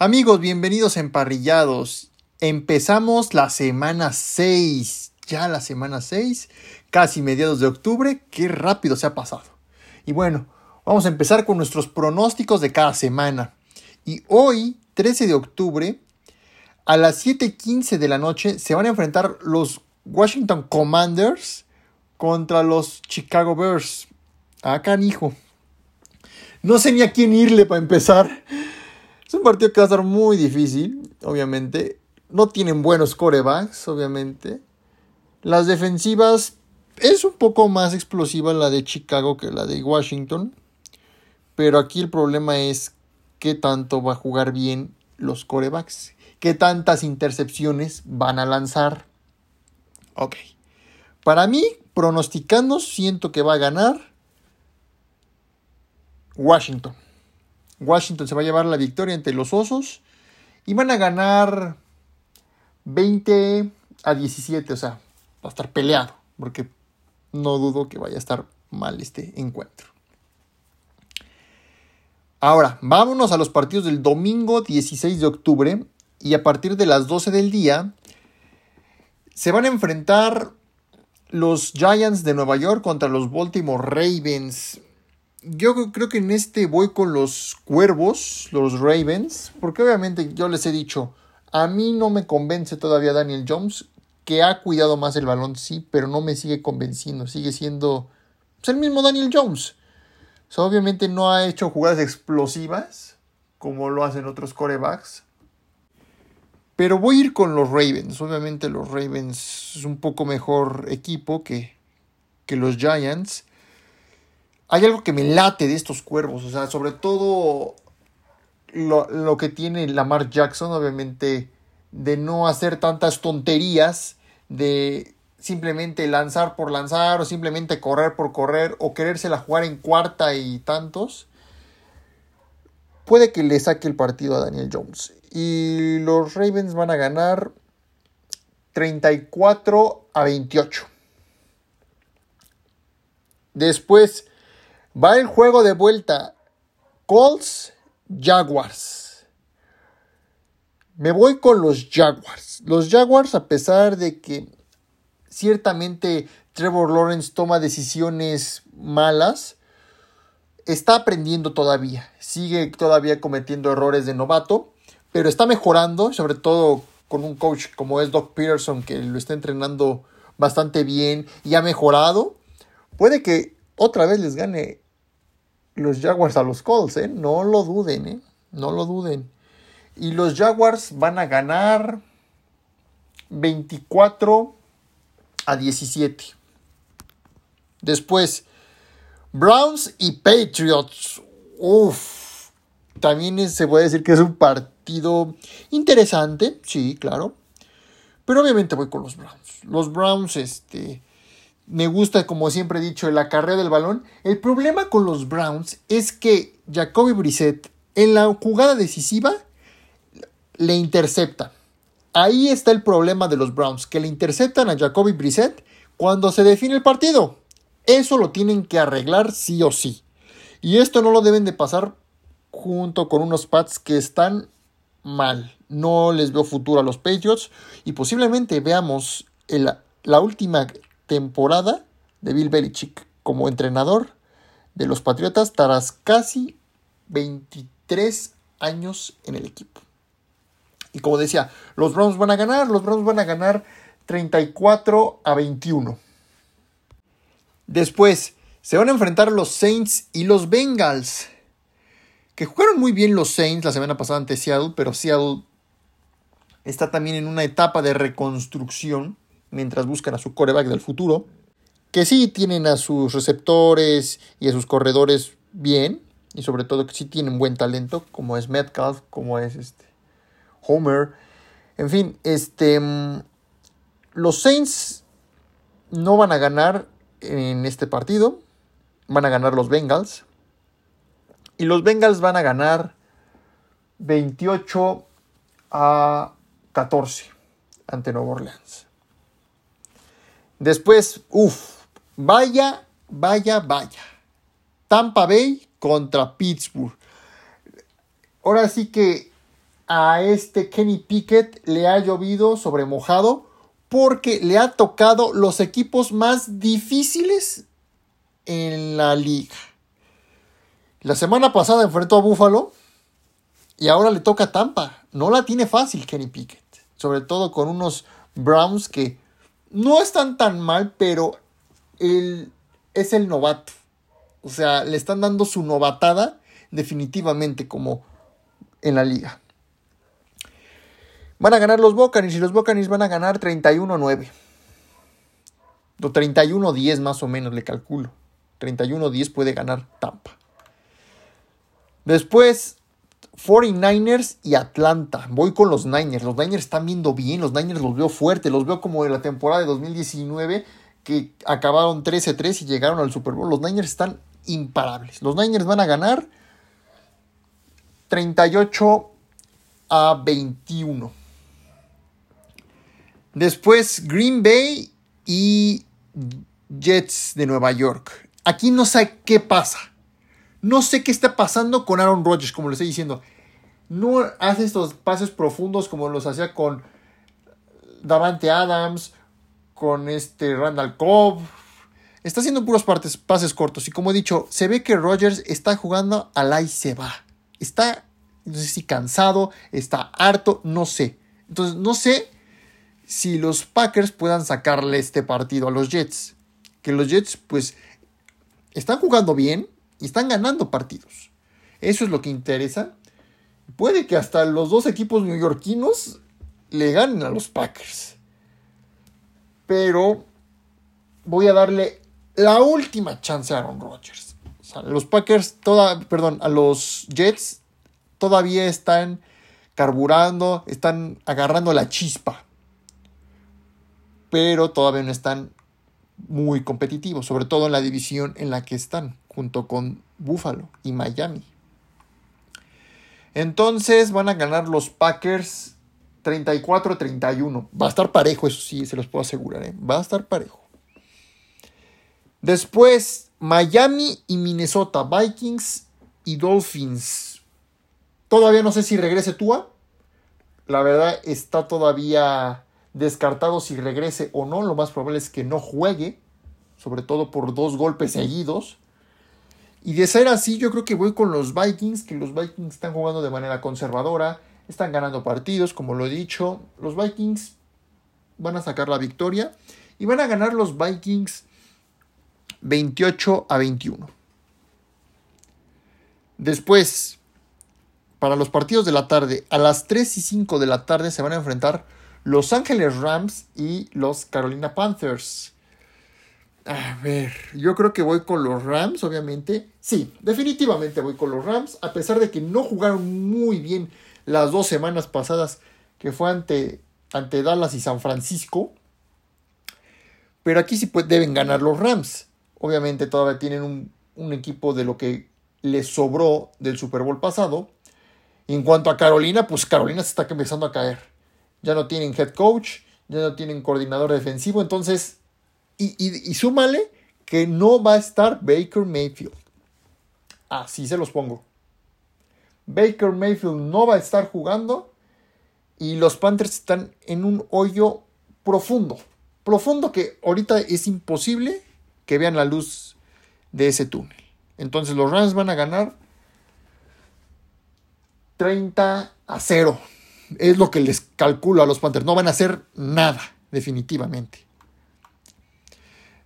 Amigos, bienvenidos a Emparrillados. Empezamos la semana 6. Ya la semana 6, casi mediados de octubre. Qué rápido se ha pasado. Y bueno, vamos a empezar con nuestros pronósticos de cada semana. Y hoy, 13 de octubre, a las 7:15 de la noche, se van a enfrentar los Washington Commanders contra los Chicago Bears. Acá, ah, hijo. No sé ni a quién irle para empezar. Es un partido que va a estar muy difícil, obviamente. No tienen buenos corebacks, obviamente. Las defensivas es un poco más explosiva la de Chicago que la de Washington. Pero aquí el problema es qué tanto va a jugar bien los corebacks. Qué tantas intercepciones van a lanzar. Ok. Para mí, pronosticando, siento que va a ganar Washington. Washington se va a llevar la victoria ante los Osos y van a ganar 20 a 17, o sea, va a estar peleado, porque no dudo que vaya a estar mal este encuentro. Ahora, vámonos a los partidos del domingo 16 de octubre y a partir de las 12 del día se van a enfrentar los Giants de Nueva York contra los Baltimore Ravens yo creo que en este voy con los cuervos, los Ravens, porque obviamente yo les he dicho, a mí no me convence todavía Daniel Jones, que ha cuidado más el balón, sí, pero no me sigue convenciendo, sigue siendo pues, el mismo Daniel Jones. obviamente no ha hecho jugadas explosivas, como lo hacen otros corebacks. Pero voy a ir con los Ravens. Obviamente los Ravens es un poco mejor equipo que, que los Giants hay algo que me late de estos cuervos, o sea, sobre todo lo, que tiene Lamar Jackson, obviamente, de no hacer tantas tonterías, de simplemente lanzar por lanzar o simplemente correr por correr o querérsela jugar en cuarta y tantos, puede que le saque el partido a Daniel Jones. Y los Ravens van a ganar 34 a 28. Después Va el juego de vuelta. Colts, Jaguars. Me voy con los Jaguars. Los Jaguars, a pesar de que ciertamente Trevor Lawrence toma decisiones malas, está aprendiendo todavía. Sigue todavía cometiendo errores de novato, pero está mejorando, sobre todo con un coach como es Doc Peterson, que lo está entrenando bastante bien y ha mejorado. Puede que otra vez les gane los Jaguars a los Colts, ¿eh? No lo duden, ¿eh? No lo duden. Y los Jaguars van a ganar 24 a 17. Después, Browns y Patriots. Uf, también se puede decir que es un partido interesante, sí, claro. Pero obviamente voy con los Browns. Los Browns, este, me gusta, como siempre he dicho, el acarreo del balón. El problema con los Browns es que Jacoby Brissett en la jugada decisiva le intercepta. Ahí está el problema de los Browns, que le interceptan a Jacoby Brissett cuando se define el partido. Eso lo tienen que arreglar sí o sí. Y esto no lo deben de pasar junto con unos Pats que están mal. No les veo futuro a los Patriots y posiblemente veamos la última temporada de Bill Belichick como entrenador de los Patriotas tras casi 23 años en el equipo. Y como decía, los Browns van a ganar, los Browns van a ganar 34 a 21. Después se van a enfrentar los Saints y los Bengals. Que jugaron muy bien los Saints la semana pasada ante Seattle, pero Seattle está también en una etapa de reconstrucción mientras buscan a su coreback del futuro, que sí tienen a sus receptores y a sus corredores bien, y sobre todo que sí tienen buen talento, como es Metcalf, como es este Homer. En fin, este mm, los Saints no van a ganar en este partido, van a ganar los Bengals. Y los Bengals van a ganar 28 a 14 ante Nueva Orleans. Después, uff, vaya, vaya, vaya. Tampa Bay contra Pittsburgh. Ahora sí que a este Kenny Pickett le ha llovido sobre mojado porque le ha tocado los equipos más difíciles en la liga. La semana pasada enfrentó a Buffalo y ahora le toca a Tampa. No la tiene fácil Kenny Pickett. Sobre todo con unos Browns que no están tan mal, pero es el novato. O sea, le están dando su novatada definitivamente como en la liga. Van a ganar los Buccaneers y los Buccaneers van a ganar 31-9. O 31-10 más o menos le calculo. 31-10 puede ganar Tampa. Después, 49ers y Atlanta. Voy con los Niners. Los Niners están viendo bien. Los Niners los veo fuertes. Los veo como en la temporada de 2019 que acabaron 13-3 y llegaron al Super Bowl. Los Niners están imparables. Los Niners van a ganar 38 a 21. Después Green Bay y Jets de Nueva York. Aquí no sé qué pasa. No sé qué está pasando con Aaron Rodgers, como le estoy diciendo. No hace estos pases profundos como los hacía con Davante Adams, con este Randall Cobb. Está haciendo puros pases cortos. Y como he dicho, se ve que Rodgers está jugando al ahí se va. Está, no sé si cansado, está harto, no sé. Entonces, no sé si los Packers puedan sacarle este partido a los Jets. Que los Jets, pues, están jugando bien, y están ganando partidos. Eso es lo que interesa. Puede que hasta los dos equipos neoyorquinos le ganen a los Packers. Pero voy a darle la última chance a Aaron Rodgers. los Packers, toda, perdón, a los Jets todavía están carburando, están agarrando la chispa. Pero todavía no están muy competitivos, sobre todo en la división en la que están junto con Buffalo y Miami. Entonces van a ganar los Packers 34-31. Va a estar parejo, eso sí, se los puedo asegurar. ¿eh? Va a estar parejo. Después, Miami y Minnesota, Vikings y Dolphins. Todavía no sé si regrese Tua. La verdad está todavía descartado si regrese o no. Lo más probable es que no juegue, sobre todo por dos golpes seguidos. Y de ser así, yo creo que voy con los Vikings, que los Vikings están jugando de manera conservadora, están ganando partidos, como lo he dicho. Los Vikings van a sacar la victoria y van a ganar los Vikings 28 a 21. Después, para los partidos de la tarde, a las 3 y 5 de la tarde se van a enfrentar los Ángeles Rams y los Carolina Panthers. A ver, yo creo que voy con los Rams, obviamente. Sí, definitivamente voy con los Rams, a pesar de que no jugaron muy bien las dos semanas pasadas que fue ante, ante Dallas y San Francisco. Pero aquí sí deben ganar los Rams. Obviamente todavía tienen un, un equipo de lo que les sobró del Super Bowl pasado. En cuanto a Carolina, pues Carolina se está empezando a caer. Ya no tienen head coach, ya no tienen coordinador defensivo, entonces y, súmale que no va a estar Baker Mayfield. Así se los pongo. Baker Mayfield no va a estar jugando y los Panthers están en un hoyo profundo. Profundo que ahorita es imposible que vean la luz de ese túnel. Entonces los Rams van a ganar 30 a 0. Es lo que les calculo a los Panthers. No van a hacer nada, definitivamente.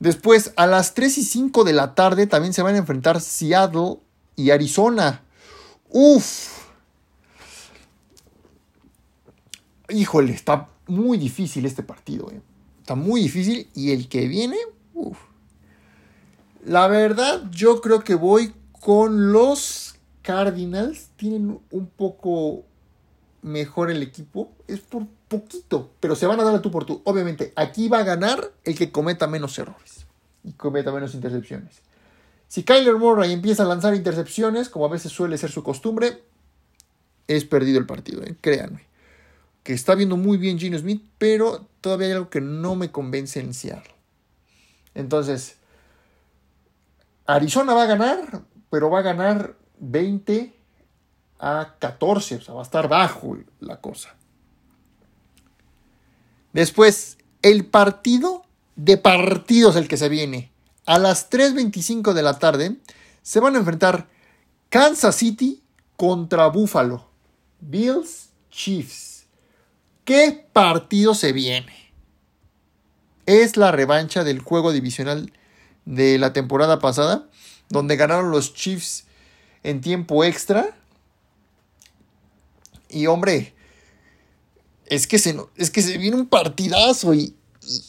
Después, a las 3 y 5 de la tarde, también se van a enfrentar Seattle y Arizona. Uf. Híjole, está muy difícil este partido. Eh. Está muy difícil. Y el que viene. La verdad, yo creo que voy con los Cardinals. Tienen un poco mejor el equipo. Es por poquito, pero se van a dar a tú por tú. Obviamente, aquí va a ganar el que cometa menos errores y cometa menos intercepciones. Si Kyler Murray empieza a lanzar intercepciones, como a veces suele ser su costumbre, es perdido el partido, ¿eh? créanme. Que está viendo muy bien Gino Smith, pero todavía hay algo que no me convence en Seattle. Entonces, Arizona va a ganar, pero va a ganar 20 a 14, o sea, va a estar bajo la cosa. Después, el partido de partidos el que se viene. A las 3.25 de la tarde se van a enfrentar Kansas City contra Buffalo. Bills Chiefs. ¿Qué partido se viene? Es la revancha del juego divisional de la temporada pasada, donde ganaron los Chiefs en tiempo extra. Y hombre, es que se, es que se viene un partidazo y,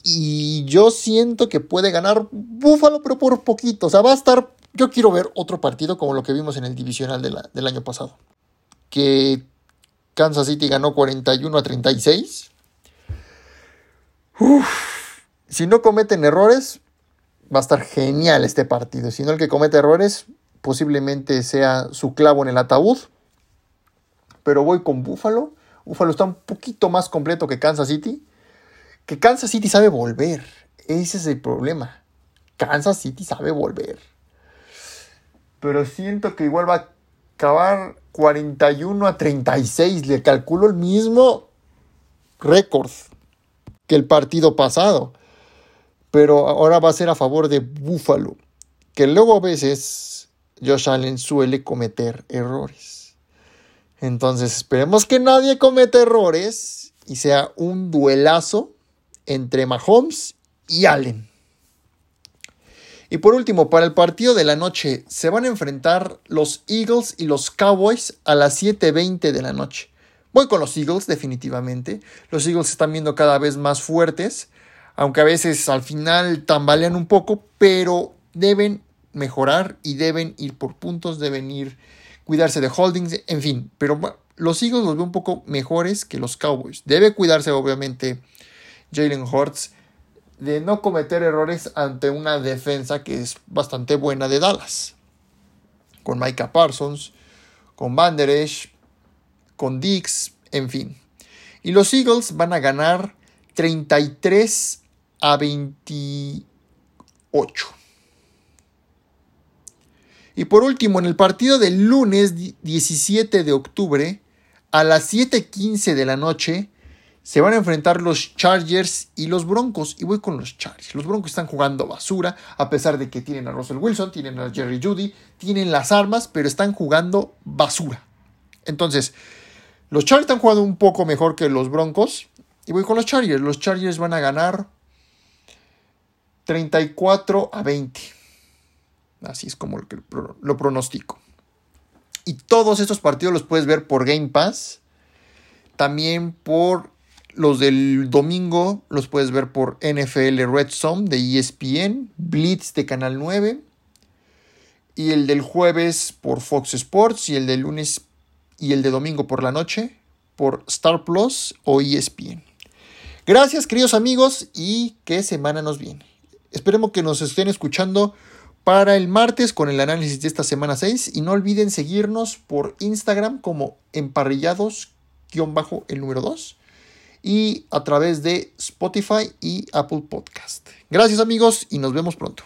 y, yo siento que puede ganar Buffalo, pero por poquito. O sea, va a estar. Yo quiero ver otro partido como lo que vimos en el divisional del año pasado. Que Kansas City ganó 41 a 36. si no cometen errores, va a estar genial este partido. Si no, el que comete errores posiblemente sea su clavo en el ataúd. Pero voy con Buffalo. Buffalo está un poquito más completo que Kansas City. Que Kansas City sabe volver. Ese es el problema. Kansas City sabe volver. Pero siento que igual va a acabar 41 a 36. Le calculo el mismo récord que el partido pasado. Pero ahora va a ser a favor de Buffalo. Que luego a veces Josh Allen suele cometer errores. Entonces esperemos que nadie cometa errores y sea un duelazo entre Mahomes y Allen. Y por último, para el partido de la noche, se van a enfrentar los Eagles y los Cowboys a las 7.20 de la noche. Voy con los Eagles, definitivamente. Los Eagles se están viendo cada vez más fuertes, aunque a veces al final tambalean un poco, pero deben mejorar y deben ir por puntos, deben ir cuidarse de holdings, en fin. Pero los Eagles los veo un poco mejores que los Cowboys. Debe cuidarse, obviamente, Jalen Hurts de no cometer errores ante una defensa que es bastante buena de Dallas. Con Micah Parsons, con Van con Dix, en fin. Y los Eagles van a ganar 33 a 28. Y por último, en el partido del lunes 17 de octubre, a las 7:15 de la noche, se van a enfrentar los Chargers y los Broncos. Y voy con los Chargers. Los Broncos están jugando basura, a pesar de que tienen a Russell Wilson, tienen a Jerry Judy, tienen las armas, pero están jugando basura. Entonces, los Chargers están jugando un poco mejor que los Broncos. Y voy con los Chargers. Los Chargers van a ganar 34 a 20. Así es como lo, pronostico. Y todos estos partidos los puedes ver por Game Pass. También por los del domingo los puedes ver por NFL Red Zone de ESPN, Blitz de Canal 9 y el del jueves por Fox Sports y el del lunes y el de domingo por la noche por Star Plus o ESPN. Gracias queridos amigos y qué semana nos viene. Esperemos que nos estén escuchando para el martes con el análisis de esta semana 6 y no olviden seguirnos por Instagram como emparrillados-el número 2 y a través de Spotify y Apple Podcast. Gracias amigos y nos vemos pronto.